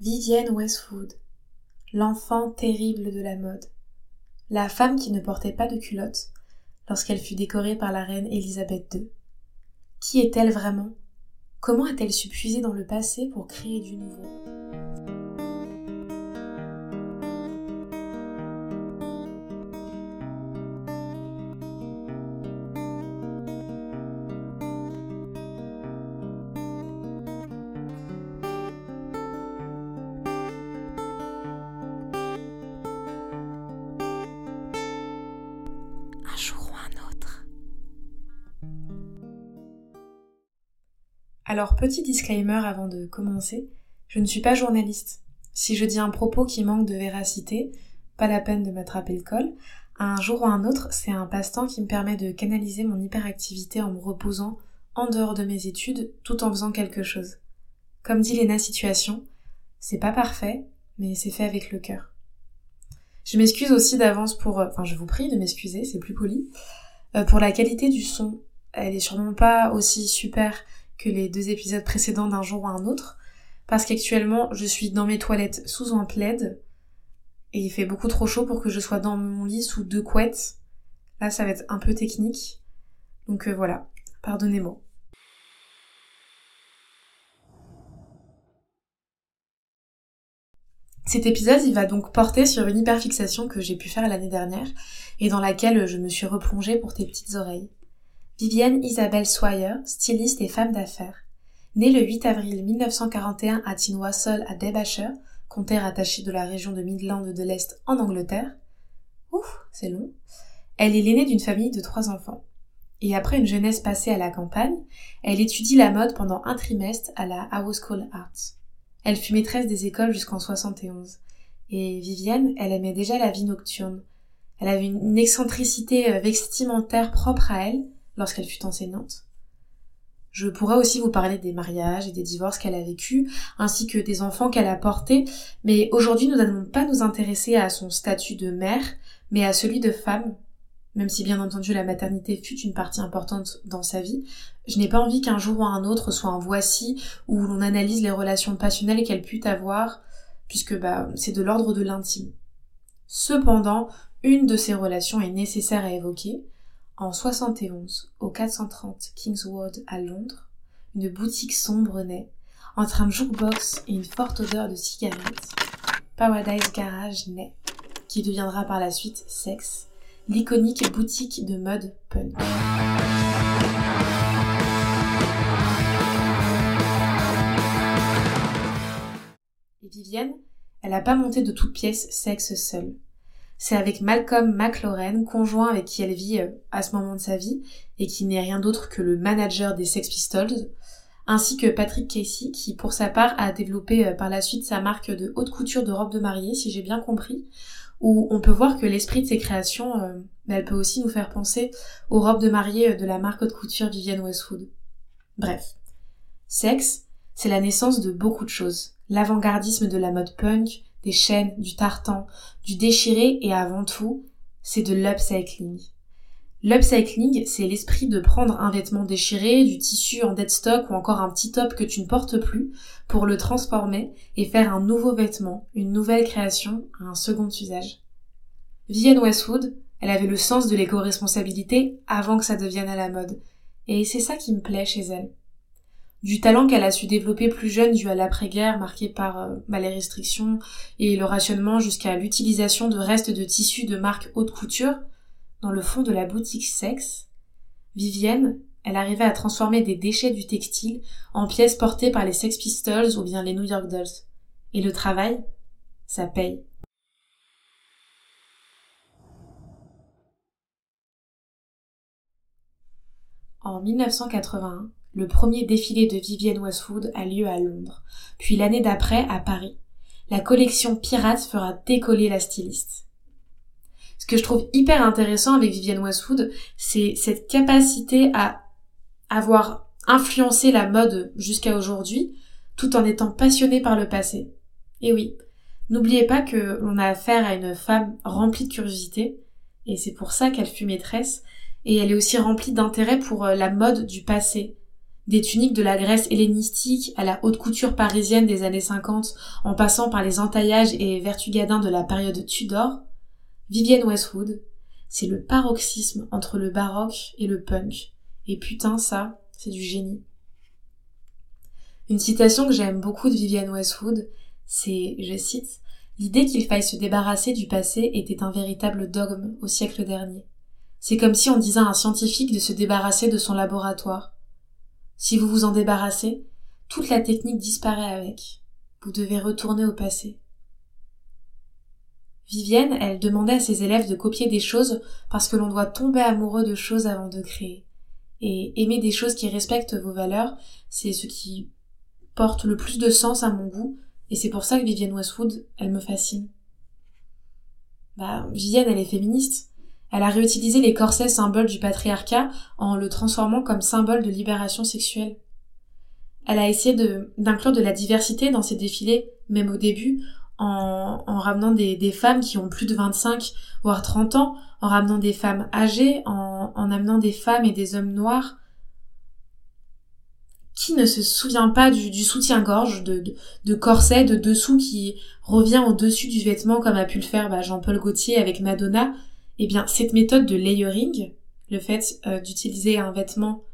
Vivienne Westwood, l'enfant terrible de la mode, la femme qui ne portait pas de culotte lorsqu'elle fut décorée par la reine Élisabeth II. Qui est-elle vraiment? Comment a-t-elle su puiser dans le passé pour créer du nouveau? Alors, petit disclaimer avant de commencer, je ne suis pas journaliste. Si je dis un propos qui manque de véracité, pas la peine de m'attraper le col. Un jour ou un autre, c'est un passe-temps qui me permet de canaliser mon hyperactivité en me reposant en dehors de mes études tout en faisant quelque chose. Comme dit Léna Situation, c'est pas parfait, mais c'est fait avec le cœur. Je m'excuse aussi d'avance pour, euh, enfin je vous prie de m'excuser, c'est plus poli, euh, pour la qualité du son. Elle est sûrement pas aussi super que les deux épisodes précédents d'un jour ou un autre, parce qu'actuellement je suis dans mes toilettes sous un plaid, et il fait beaucoup trop chaud pour que je sois dans mon lit sous deux couettes. Là ça va être un peu technique, donc euh, voilà, pardonnez-moi. Cet épisode, il va donc porter sur une hyperfixation que j'ai pu faire l'année dernière et dans laquelle je me suis replongée pour tes petites oreilles. Vivienne Isabelle Swire, styliste et femme d'affaires. Née le 8 avril 1941 à Tinwasol à Derbyshire, comté rattaché de la région de Midland de l'Est en Angleterre. Ouf, c'est long. Elle est l'aînée d'une famille de trois enfants. Et après une jeunesse passée à la campagne, elle étudie la mode pendant un trimestre à la House School Arts. Elle fut maîtresse des écoles jusqu'en 71. Et Vivienne, elle aimait déjà la vie nocturne. Elle avait une excentricité euh, vestimentaire propre à elle, lorsqu'elle fut enseignante. Je pourrais aussi vous parler des mariages et des divorces qu'elle a vécus, ainsi que des enfants qu'elle a portés, mais aujourd'hui nous n'allons pas nous intéresser à son statut de mère, mais à celui de femme. Même si bien entendu la maternité fut une partie importante dans sa vie, je n'ai pas envie qu'un jour ou un autre soit un voici où l'on analyse les relations passionnelles qu'elle put avoir, puisque bah, c'est de l'ordre de l'intime. Cependant, une de ces relations est nécessaire à évoquer, en 71, au 430 Kingswood à Londres, une boutique sombre naît, entre un jukebox et une forte odeur de cigarettes. Paradise Garage naît, qui deviendra par la suite Sex, l'iconique boutique de mode punk. Et Vivienne, elle n'a pas monté de toutes pièces Sex seule. C'est avec Malcolm McLaurin, conjoint avec qui elle vit euh, à ce moment de sa vie, et qui n'est rien d'autre que le manager des Sex Pistols, ainsi que Patrick Casey, qui pour sa part a développé euh, par la suite sa marque de haute couture de robes de mariée, si j'ai bien compris, où on peut voir que l'esprit de ses créations, euh, elle peut aussi nous faire penser aux robes de mariée de la marque haute couture Vivienne Westwood. Bref. Sexe, c'est la naissance de beaucoup de choses. L'avant-gardisme de la mode punk, des chaînes, du tartan, du déchiré et avant tout, c'est de l'upcycling. L'upcycling, c'est l'esprit de prendre un vêtement déchiré, du tissu en dead stock ou encore un petit top que tu ne portes plus pour le transformer et faire un nouveau vêtement, une nouvelle création, un second usage. Vivienne Westwood, elle avait le sens de l'éco-responsabilité avant que ça devienne à la mode. Et c'est ça qui me plaît chez elle du talent qu'elle a su développer plus jeune dû à l'après-guerre marqué par euh, bah, les restrictions et le rationnement jusqu'à l'utilisation de restes de tissus de marque haute couture dans le fond de la boutique Sex, Vivienne, elle arrivait à transformer des déchets du textile en pièces portées par les Sex Pistols ou bien les New York Dolls. Et le travail, ça paye. En 1981, le premier défilé de Vivienne Westwood a lieu à Londres, puis l'année d'après à Paris. La collection Pirate fera décoller la styliste. Ce que je trouve hyper intéressant avec Vivienne Westwood, c'est cette capacité à avoir influencé la mode jusqu'à aujourd'hui, tout en étant passionnée par le passé. Et oui, n'oubliez pas que l'on a affaire à une femme remplie de curiosité, et c'est pour ça qu'elle fut maîtresse, et elle est aussi remplie d'intérêt pour euh, la mode du passé, Des tuniques de la Grèce hellénistique à la haute couture parisienne des années 50, en passant par les entaillages et vertugadins de la période Tudor, Vivienne Westwood, c'est le paroxysme entre le baroque et le punk. Et putain, ça, c'est du génie. Une citation que j'aime beaucoup de Vivienne Westwood, c'est, je cite, L'idée qu'il faille se débarrasser du passé était un véritable dogme au siècle dernier. C'est comme si on disait à un scientifique de se débarrasser de son laboratoire. Si vous vous en débarrassez, toute la technique disparaît avec. Vous devez retourner au passé. Vivienne, elle demandait à ses élèves de copier des choses parce que l'on doit tomber amoureux de choses avant de créer. Et aimer des choses qui respectent vos valeurs, c'est ce qui porte le plus de sens à mon goût, et c'est pour ça que Vivienne Westwood, elle me fascine. Bah, Vivienne, elle est féministe. Elle a réutilisé les corsets symboles du patriarcat en le transformant comme symbole de libération sexuelle. Elle a essayé d'inclure de, la diversité dans ses défilés, même au début, en, en ramenant des, femmes qui ont plus de 25 voire 30 ans, en ramenant des femmes âgées, en, en amenant des femmes et des hommes noirs, qui ne se souvient pas du, soutien-gorge, de, de, corset de dessous qui revient au-dessus du vêtement comme a pu le faire bah, Jean-Paul Gaultier avec Madonna Eh bien, cette méthode de layering, le fait euh, d'utiliser un vêtement,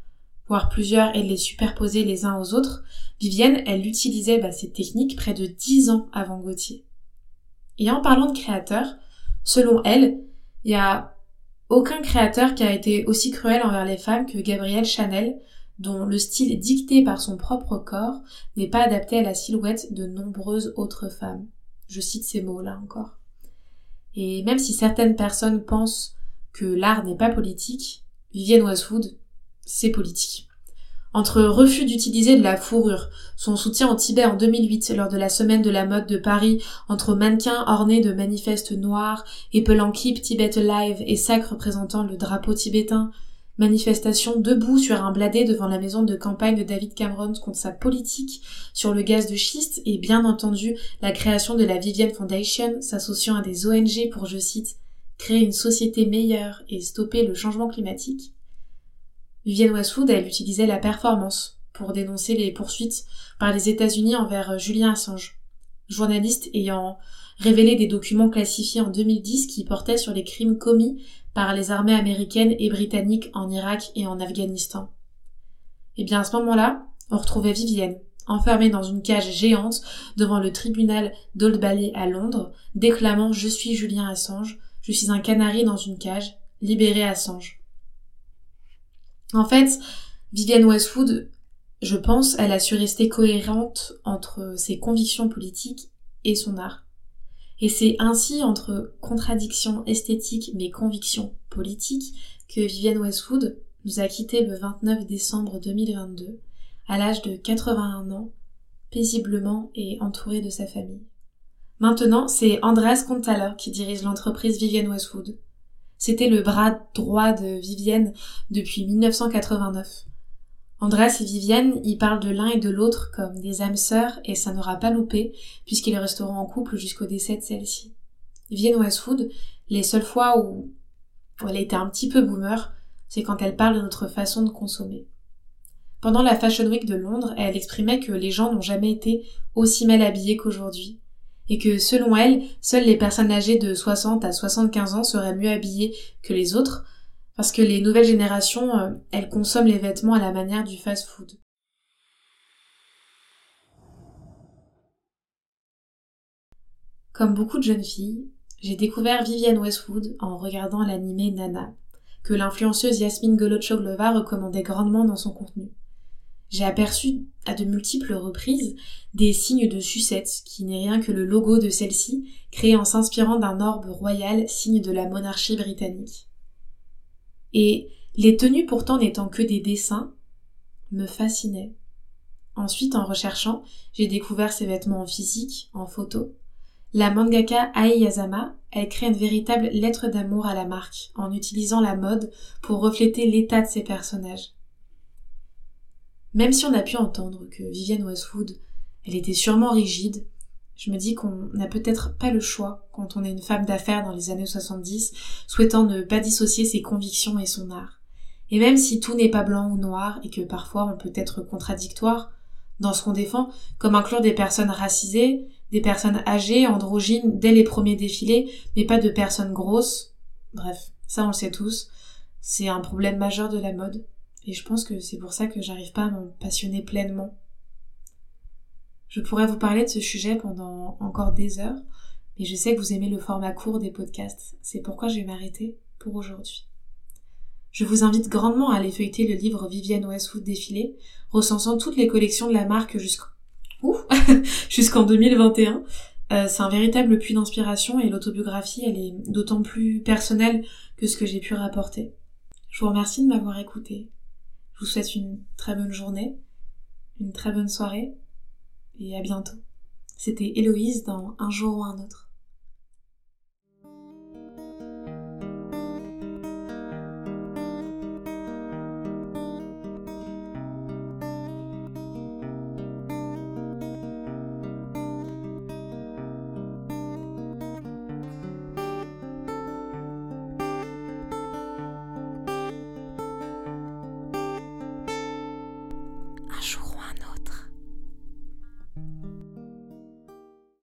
voire plusieurs, et de les superposer les uns aux autres, Vivienne, elle utilisait bah, cette technique près de dix ans avant Gaultier. Et en parlant de créateurs, selon elle, il y a aucun créateur qui a été aussi cruel envers les femmes que Gabrielle Chanel, dont le style dicté par son propre corps n'est pas adapté à la silhouette de nombreuses autres femmes. Je cite ces mots-là encore. Et même si certaines personnes pensent que l'art n'est pas politique, Vivienne Westwood, c'est politique. Entre refus d'utiliser de la fourrure, son soutien au Tibet en 2008 lors de la semaine de la mode de Paris, entre mannequins ornés de manifestes noirs, épelant Keep Tibet Alive et sacs représentant le drapeau tibétain, Manifestation debout sur un bladé devant la maison de campagne de David Cameron contre sa politique sur le gaz de schiste et bien entendu la création de la Vivienne Foundation s'associant à des ONG pour, je cite, créer une société meilleure et stopper le changement climatique. Vivienne Westwood, elle utilisait la performance pour dénoncer les poursuites par les États-Unis envers Julien Assange, journaliste ayant révélé des documents classifiés en 2010 qui portaient sur les crimes commis par les armées américaines et britanniques en Irak et en Afghanistan. Et eh bien à ce moment-là, on retrouvait Vivienne, enfermée dans une cage géante devant le tribunal d'Old Bailey à Londres, déclamant Je suis Julien Assange, je suis un canari dans une cage, libéré Assange. En fait, Vivienne Westwood, je pense, elle a su rester cohérente entre ses convictions politiques et son art. Et c'est ainsi entre contradictions esthétiques mais convictions politiques que Vivienne Westwood nous a quittés le 29 décembre 2022, à l'âge de 81 ans, paisiblement et entourée de sa famille. Maintenant, c'est Andreas Conthaler qui dirige l'entreprise Vivienne Westwood. C'était le bras droit de Vivienne depuis 1989. Andreas et Vivienne y parlent de l'un et de l'autre comme des âmes sœurs et ça n'aura pas loupé puisqu'ils resteront en couple jusqu'au décès de celle-ci. Vivienne Westwood, les seules fois où, elle été un petit peu boomer, c'est quand elle parle de notre façon de consommer. Pendant la Fashion Week de Londres, elle exprimait que les gens n'ont jamais été aussi mal habillés qu'aujourd'hui, et que selon elle, seules les personnes âgées de 60 à 75 ans seraient mieux habillées que les autres, parce que les nouvelles générations, euh, elles consomment les vêtements à la manière du fast-food. Comme beaucoup de jeunes filles, j'ai découvert Vivienne Westwood en regardant l'animé Nana, que l'influenceuse Yasmine Golotchoglova recommandait grandement dans son contenu. J'ai aperçu à de multiples reprises des signes de sucette qui n'est rien que le logo de celle-ci, créé en s'inspirant d'un orbe royal, signe de la monarchie britannique et les tenues pourtant n'étant que des dessins me fascinaient. Ensuite, en recherchant, j'ai découvert ses vêtements en physique, en photo. La mangaka Ai Yazama, elle crée une véritable lettre d'amour à la marque, en utilisant la mode pour refléter l'état de ses personnages. Même si on a pu entendre que Vivienne Westwood, elle était sûrement rigide, je me dis qu'on n'a peut-être pas le choix quand on est une femme d'affaires dans les années 70, souhaitant ne pas dissocier ses convictions et son art. Et même si tout n'est pas blanc ou noir et que parfois on peut être contradictoire dans ce qu'on défend, comme inclure des personnes racisées, des personnes âgées, androgynes dès les premiers défilés, mais pas de personnes grosses, bref, ça on le sait tous, c'est un problème majeur de la mode. Et je pense que c'est pour ça que j'arrive pas à m'en passionner pleinement. Je pourrais vous parler de ce sujet pendant encore des heures, mais je sais que vous aimez le format court des podcasts. C'est pourquoi je vais m'arrêter pour aujourd'hui. Je vous invite grandement à aller feuilleter le livre Vivienne Westwood Défilé, recensant toutes les collections de la marque jusqu'en jusqu'en 2021. Euh, c'est un véritable puits d'inspiration et l'autobiographie, elle est d'autant plus personnelle que ce que j'ai pu rapporter. Je vous remercie de m'avoir écouté. Je vous souhaite une très bonne journée, une très bonne soirée et à bientôt. C'était Héloïse dans Un jour ou un autre.